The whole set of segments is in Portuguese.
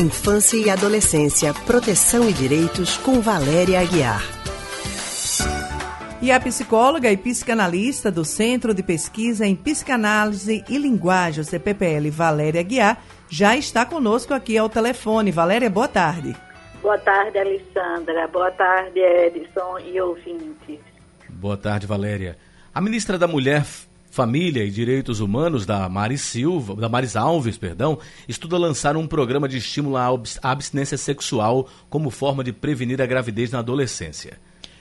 Infância e Adolescência, Proteção e Direitos, com Valéria Aguiar. E a psicóloga e psicanalista do Centro de Pesquisa em Psicanálise e Linguagem, CPPL, Valéria Aguiar, já está conosco aqui ao telefone. Valéria, boa tarde. Boa tarde, Alessandra. Boa tarde, Edson e ouvintes. Boa tarde, Valéria. A ministra da Mulher, Família e Direitos Humanos da Mari Silva, da Maris Alves, perdão, estuda lançar um programa de estímulo à abstinência sexual como forma de prevenir a gravidez na adolescência.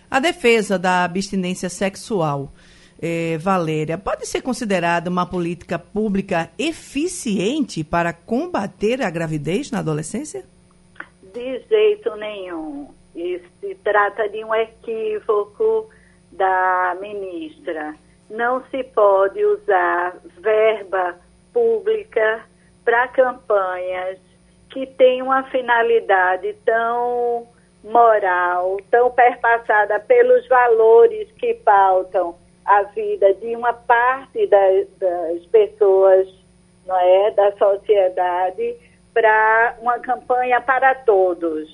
A defesa da abstinência sexual, eh, Valéria, pode ser considerada uma política pública eficiente para combater a gravidez na adolescência? De jeito nenhum. Isso se trata de um equívoco da ministra. Não se pode usar verba pública para campanhas que têm uma finalidade tão moral, tão perpassada pelos valores que pautam a vida de uma parte das, das pessoas, não é, da sociedade, para uma campanha para todos.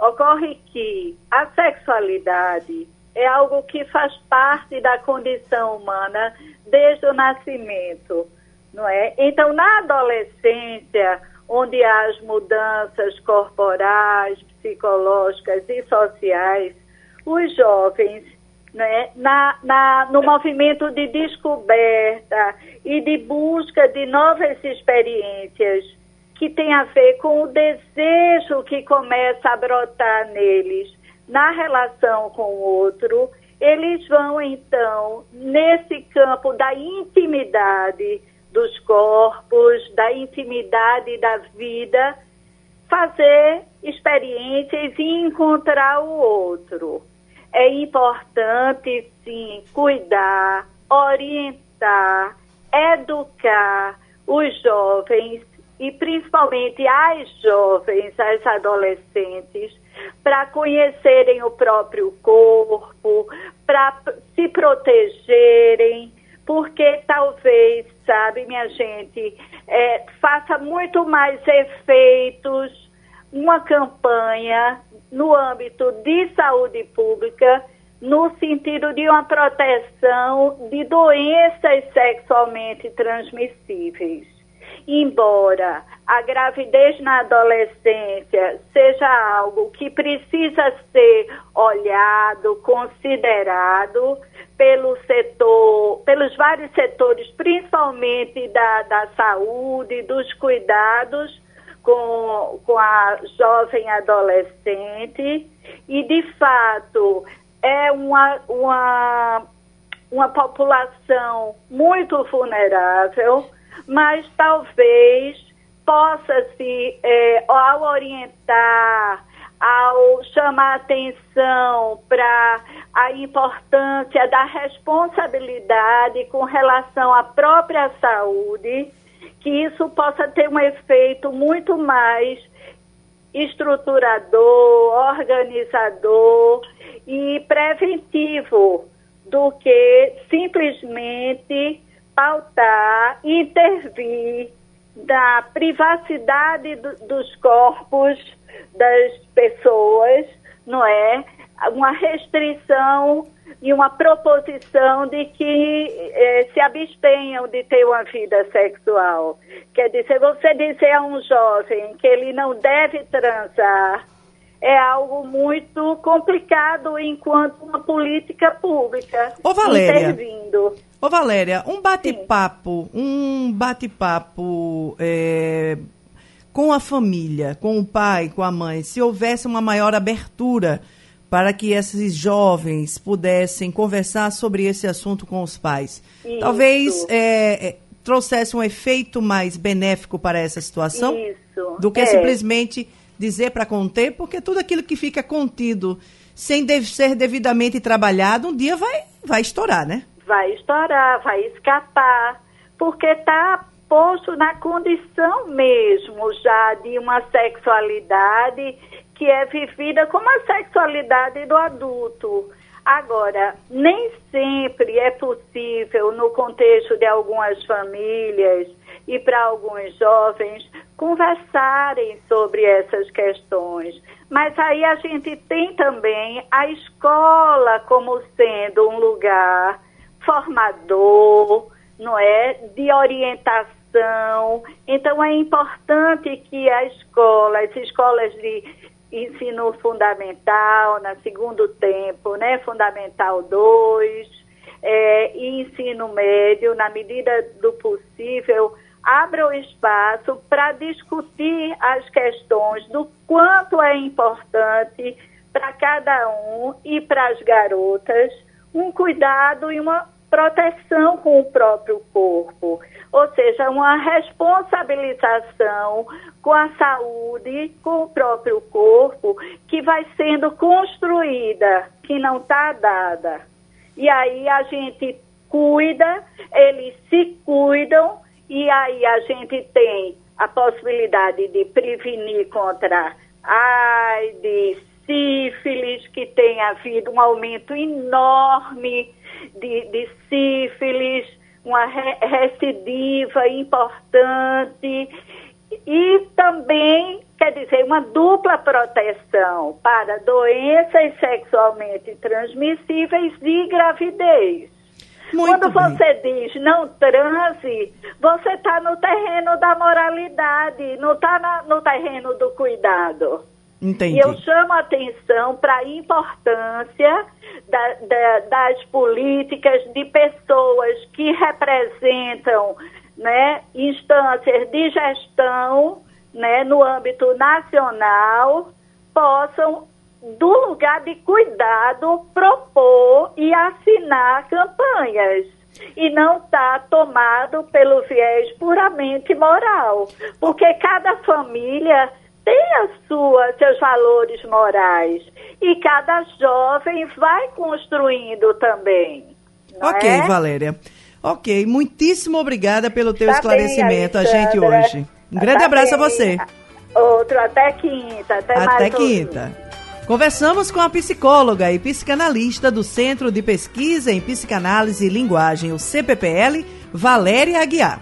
Ocorre que a sexualidade é algo que faz parte da condição humana desde o nascimento, não é? Então, na adolescência, onde há as mudanças corporais, psicológicas e sociais, os jovens, né, na, na, no movimento de descoberta e de busca de novas experiências, que tem a ver com o desejo que começa a brotar neles na relação com o outro, eles vão então nesse campo da intimidade dos corpos, da intimidade da vida, fazer experiências e encontrar o outro. É importante, sim, cuidar, orientar, educar os jovens e principalmente as jovens, as adolescentes, para conhecerem o próprio corpo, para se protegerem, porque talvez, sabe, minha gente, é, faça muito mais efeitos uma campanha no âmbito de saúde pública, no sentido de uma proteção de doenças sexualmente transmissíveis. Embora a gravidez na adolescência seja algo que precisa ser olhado, considerado pelo setor, pelos vários setores, principalmente da, da saúde, dos cuidados com, com a jovem adolescente, e de fato é uma, uma, uma população muito vulnerável, mas talvez possa se, é, ao orientar, ao chamar atenção para a importância da responsabilidade com relação à própria saúde, que isso possa ter um efeito muito mais estruturador, organizador e preventivo do que simplesmente pautar, intervir da privacidade do, dos corpos das pessoas, não é? Uma restrição e uma proposição de que eh, se abstenham de ter uma vida sexual. Quer dizer, você dizer a um jovem que ele não deve transar é algo muito complicado enquanto uma política pública Ô, Valéria, intervindo. Ô Valéria, um bate-papo, um bate-papo é, com a família, com o pai, com a mãe, se houvesse uma maior abertura para que esses jovens pudessem conversar sobre esse assunto com os pais, Isso. talvez é, é, trouxesse um efeito mais benéfico para essa situação Isso. do que é. simplesmente dizer para conter, porque tudo aquilo que fica contido sem ser devidamente trabalhado, um dia vai, vai estourar, né? Vai estourar, vai escapar, porque está posto na condição mesmo já de uma sexualidade que é vivida como a sexualidade do adulto. Agora, nem sempre é possível, no contexto de algumas famílias e para alguns jovens, conversarem sobre essas questões. Mas aí a gente tem também a escola como sendo um lugar formador, não é, de orientação. Então é importante que a escola, as escolas de ensino fundamental, na segundo tempo, né, fundamental 2, é, e ensino médio, na medida do possível, abra o espaço para discutir as questões do quanto é importante para cada um e para as garotas um cuidado e uma proteção com o próprio corpo, ou seja, uma responsabilização com a saúde, com o próprio corpo, que vai sendo construída, que não está dada. E aí a gente cuida, eles se cuidam, e aí a gente tem a possibilidade de prevenir contra AIDS, sífilis, que tem havido um aumento enorme de, de sífilis, uma re recidiva importante e também, quer dizer, uma dupla proteção para doenças sexualmente transmissíveis e gravidez. Muito Quando bem. você diz não transe, você está no terreno da moralidade, não está no terreno do cuidado. Entendi. E eu chamo a atenção para a importância da, da, das políticas de pessoas que representam né, instâncias de gestão né, no âmbito nacional possam, do lugar de cuidado, propor e assinar campanhas e não está tomado pelo viés puramente moral, porque cada família tem a sua, seus valores morais e cada jovem vai construindo também. Ok, é? Valéria. Ok, muitíssimo obrigada pelo teu tá esclarecimento bem, a gente hoje. Um grande tá abraço bem. a você. Outro, até quinta. Até, até quinta. Conversamos com a psicóloga e psicanalista do Centro de Pesquisa em Psicanálise e Linguagem, o CPPL, Valéria Aguiar.